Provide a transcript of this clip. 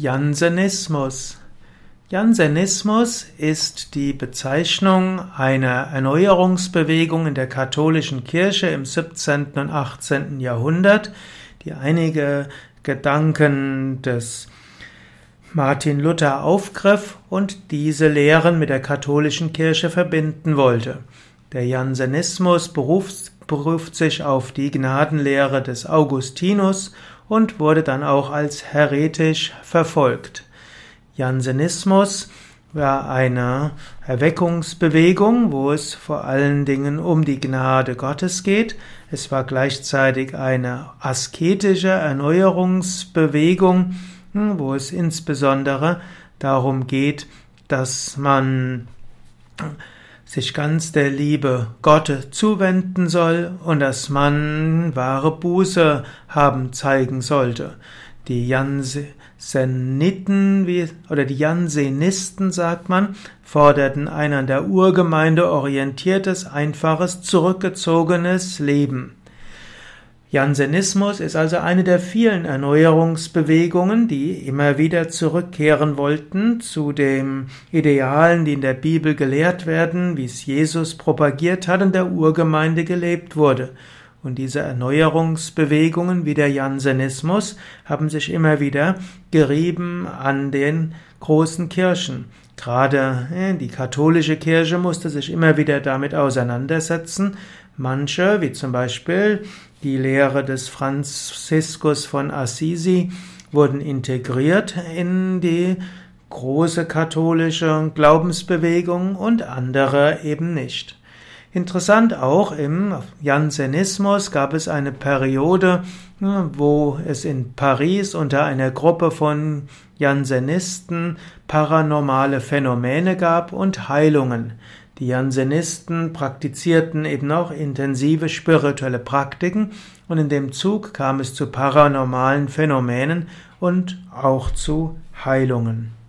Jansenismus. Jansenismus ist die Bezeichnung einer Erneuerungsbewegung in der katholischen Kirche im 17. und 18. Jahrhundert, die einige Gedanken des Martin Luther aufgriff und diese Lehren mit der katholischen Kirche verbinden wollte. Der Jansenismus beruft, beruft sich auf die Gnadenlehre des Augustinus und wurde dann auch als heretisch verfolgt. Jansenismus war eine Erweckungsbewegung, wo es vor allen Dingen um die Gnade Gottes geht. Es war gleichzeitig eine asketische Erneuerungsbewegung, hm, wo es insbesondere darum geht, dass man sich ganz der Liebe Gott zuwenden soll und dass man wahre Buße haben zeigen sollte. Die Janseniten oder die Jansenisten, sagt man, forderten ein an der Urgemeinde orientiertes, einfaches, zurückgezogenes Leben. Jansenismus ist also eine der vielen Erneuerungsbewegungen, die immer wieder zurückkehren wollten zu den Idealen, die in der Bibel gelehrt werden, wie es Jesus propagiert hat und der Urgemeinde gelebt wurde. Und diese Erneuerungsbewegungen wie der Jansenismus haben sich immer wieder gerieben an den großen Kirchen. Gerade äh, die katholische Kirche musste sich immer wieder damit auseinandersetzen. Manche, wie zum Beispiel die Lehre des Franziskus von Assisi wurden integriert in die große katholische Glaubensbewegung und andere eben nicht. Interessant auch im Jansenismus gab es eine Periode, wo es in Paris unter einer Gruppe von Jansenisten paranormale Phänomene gab und Heilungen. Die Jansenisten praktizierten eben auch intensive spirituelle Praktiken und in dem Zug kam es zu paranormalen Phänomenen und auch zu Heilungen.